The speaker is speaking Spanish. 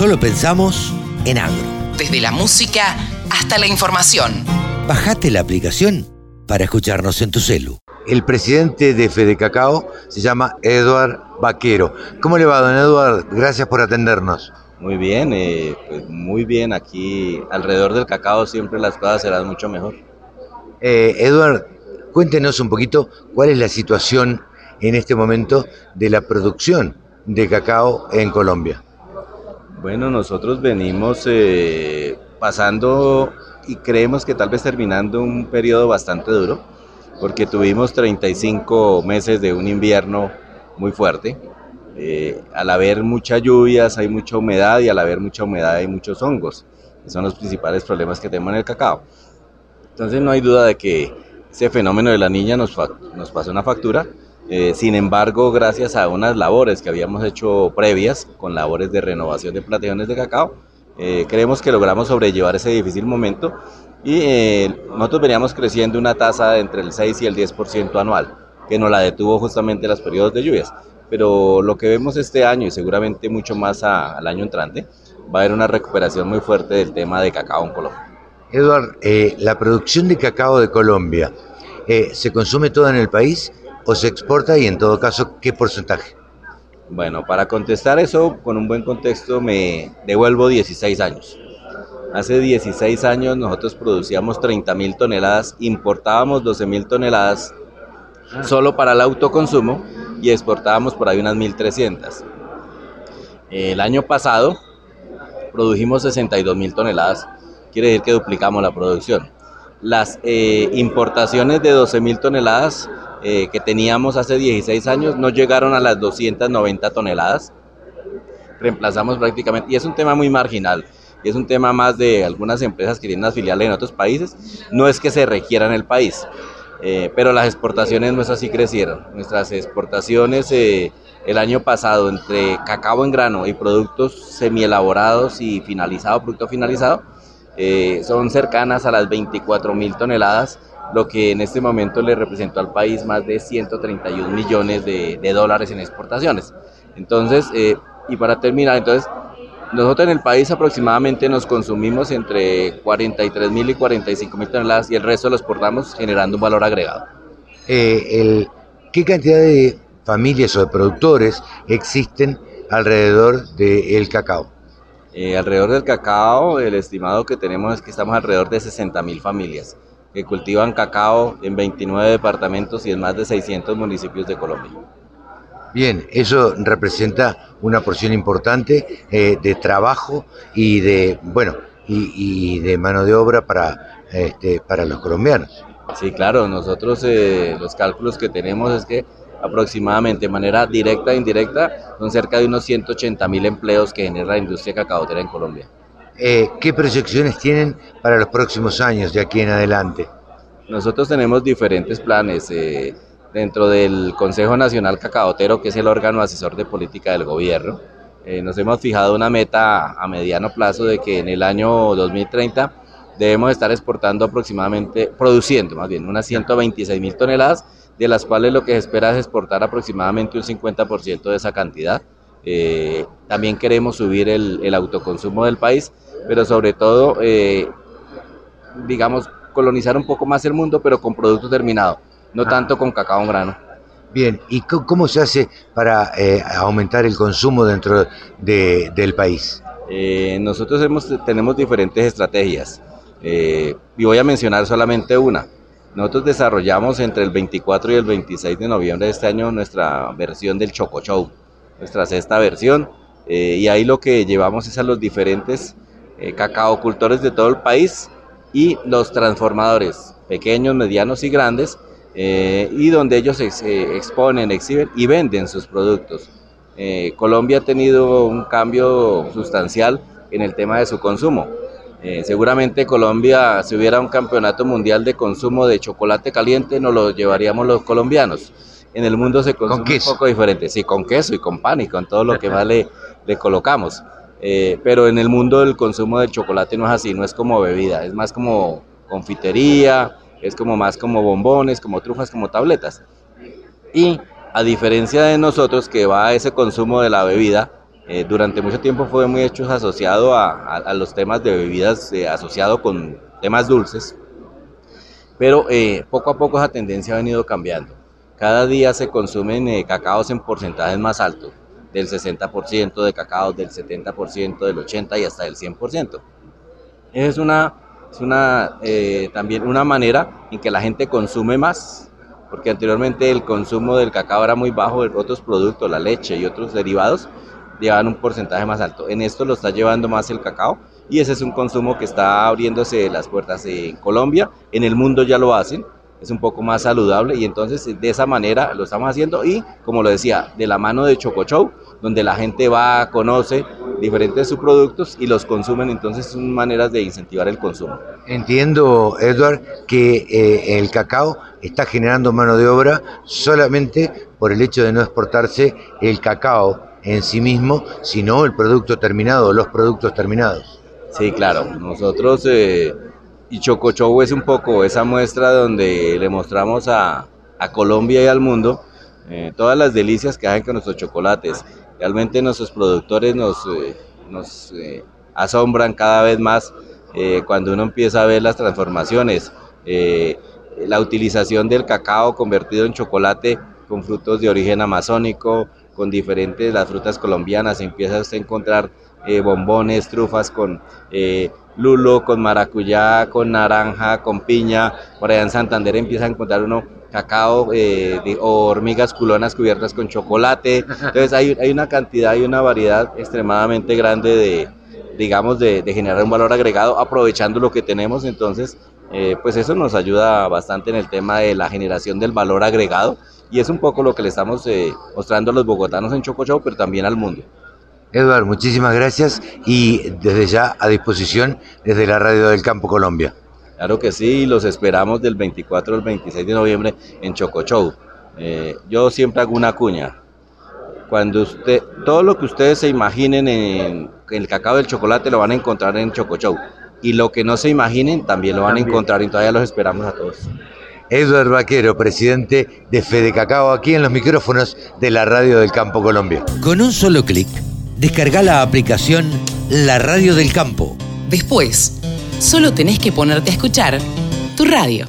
Solo pensamos en agro. Desde la música hasta la información. Bajate la aplicación para escucharnos en tu celu. El presidente de Fede Cacao se llama Eduard Vaquero. ¿Cómo le va, don Eduard? Gracias por atendernos. Muy bien, eh, pues muy bien. Aquí alrededor del cacao siempre las cosas serán mucho mejor. Eh, Eduard, cuéntenos un poquito cuál es la situación en este momento de la producción de cacao en Colombia. Bueno, nosotros venimos eh, pasando y creemos que tal vez terminando un periodo bastante duro, porque tuvimos 35 meses de un invierno muy fuerte. Eh, al haber muchas lluvias hay mucha humedad y al haber mucha humedad hay muchos hongos, que son los principales problemas que tenemos en el cacao. Entonces no hay duda de que ese fenómeno de la niña nos, nos pasó una factura. Eh, sin embargo, gracias a unas labores que habíamos hecho previas, con labores de renovación de plantaciones de cacao, eh, creemos que logramos sobrellevar ese difícil momento y eh, nosotros veníamos creciendo una tasa entre el 6 y el 10% anual, que nos la detuvo justamente los periodos de lluvias. Pero lo que vemos este año y seguramente mucho más al año entrante, va a haber una recuperación muy fuerte del tema de cacao en Colombia. Eduard, eh, la producción de cacao de Colombia, ¿se consume toda en el país o se exporta y en todo caso qué porcentaje? Bueno, para contestar eso con un buen contexto me devuelvo 16 años. Hace 16 años nosotros producíamos 30 mil toneladas, importábamos 12 mil toneladas solo para el autoconsumo y exportábamos por ahí unas 1.300. El año pasado produjimos 62 mil toneladas quiere decir que duplicamos la producción. Las eh, importaciones de 12 mil toneladas eh, que teníamos hace 16 años no llegaron a las 290 toneladas. Reemplazamos prácticamente, y es un tema muy marginal, y es un tema más de algunas empresas que tienen las filiales en otros países. No es que se requiera en el país, eh, pero las exportaciones nuestras sí crecieron. Nuestras exportaciones el año pasado entre cacao en grano y productos semielaborados y finalizado, producto finalizado, eh, son cercanas a las 24 mil toneladas, lo que en este momento le representó al país más de 131 millones de, dólares en exportaciones. Entonces, eh, y para terminar, entonces, nosotros en el país aproximadamente nos consumimos entre 43 mil y 45 mil toneladas y el resto lo exportamos generando un valor agregado. Eh, ¿Qué cantidad de familias o de productores existen alrededor del cacao? Eh, alrededor del cacao, el estimado que tenemos es que estamos alrededor de 60 mil familias que cultivan cacao en 29 departamentos y en más de 600 municipios de Colombia. Bien, eso representa una porción importante eh, de trabajo y de, bueno, y, de mano de obra para, este, para los colombianos. Sí, claro, nosotros eh, los cálculos que tenemos es que aproximadamente de manera directa e indirecta, son cerca de unos 180 mil empleos que genera la industria cacaotera en Colombia. Eh, ¿Qué proyecciones tienen para los próximos años de aquí en adelante? Nosotros tenemos diferentes planes eh, dentro del Consejo Nacional Cacaotero, que es el órgano asesor de política del gobierno. Eh, nos hemos fijado una meta a mediano plazo de que en el año 2030 debemos estar exportando aproximadamente, produciendo más bien, unas 126 mil toneladas de las cuales lo que se espera es exportar aproximadamente un 50% de esa cantidad. Eh, también queremos subir el, autoconsumo del país, pero sobre todo, eh, digamos, colonizar un poco más el mundo, pero con producto terminado, no ah. tanto con cacao en grano. Bien, ¿y cómo se hace para eh, aumentar el consumo dentro del país? nosotros hemos, tenemos diferentes estrategias y voy a mencionar solamente una. Nosotros desarrollamos entre el 24 y el 26 de noviembre de este año nuestra versión del Choco Show, nuestra sexta versión, eh, y ahí lo que llevamos es a los diferentes eh, cacaocultores de todo el país y los transformadores, pequeños, medianos y grandes, eh, y donde ellos exponen, exhiben y venden sus productos. Colombia ha tenido un cambio sustancial en el tema de su consumo. Eh, seguramente Colombia, si hubiera un campeonato mundial de consumo de chocolate caliente, nos lo llevaríamos los colombianos. En el mundo se consume un poco diferente, sí, con queso y con pan y con todo lo que más le, colocamos. Eh, pero en el mundo del consumo de chocolate no es así, no es como bebida, es más como confitería, es como más como bombones, como trufas, como tabletas. Y a diferencia de nosotros que va a ese consumo de la bebida, Eh, durante mucho tiempo fue muy hecho asociado a, los temas de bebidas, eh, asociado con temas dulces, pero eh, poco a poco esa tendencia ha venido cambiando. Cada día se consumen cacaos en porcentajes más altos, del 60% de cacao, del 70%, del 80% y hasta del 100%. Es una, una también una manera en que la gente consume más, porque anteriormente el consumo del cacao era muy bajo, otros productos, la leche y otros derivados, llevan un porcentaje más alto. En esto lo está llevando más el cacao y ese es un consumo que está abriéndose las puertas en Colombia, en el mundo ya lo hacen, es un poco más saludable y entonces de esa manera lo estamos haciendo y como lo decía, de la mano de Chocochow, donde la gente va, conoce diferentes subproductos y los consumen, entonces son maneras de incentivar el consumo. Entiendo, Edward, que eh, el cacao está generando mano de obra solamente por el hecho de no exportarse el cacao en sí mismo, sino el producto terminado, los productos terminados. Sí, claro. Nosotros, eh, y Chocochow es un poco esa muestra donde le mostramos a, Colombia y al mundo eh, todas las delicias que hacen con nuestros chocolates. Realmente nuestros productores nos, eh, nos asombran cada vez más cuando uno empieza a ver las transformaciones. la utilización del cacao convertido en chocolate con frutos de origen amazónico, con diferentes las frutas colombianas, empieza a encontrar eh, bombones, trufas con eh, lulo, con maracuyá, con naranja, con piña, por allá en Santander empieza a encontrar uno cacao eh, o hormigas culonas cubiertas con chocolate, entonces hay, una cantidad y una variedad extremadamente grande de, digamos, de, generar un valor agregado aprovechando lo que tenemos, entonces, pues eso nos ayuda bastante en el tema de la generación del valor agregado y es un poco lo que le estamos eh, mostrando a los bogotanos en Choco Show, pero también al mundo. Eduard, muchísimas gracias y desde ya a disposición desde la Radio del Campo Colombia. Claro que sí, los esperamos del 24 al 26 de noviembre en Choco Show. Eh, yo siempre hago una cuña. Cuando usted, todo lo que ustedes se imaginen en, el cacao del chocolate lo van a encontrar en Choco Show. Y lo que no se imaginen también lo van a encontrar y todavía los esperamos a todos. Edward Vaquero, presidente de Fede Cacao, aquí en los micrófonos de la Radio del Campo Colombia. Con un solo clic, descarga la aplicación La Radio del Campo. Después, solo tenés que ponerte a escuchar tu radio.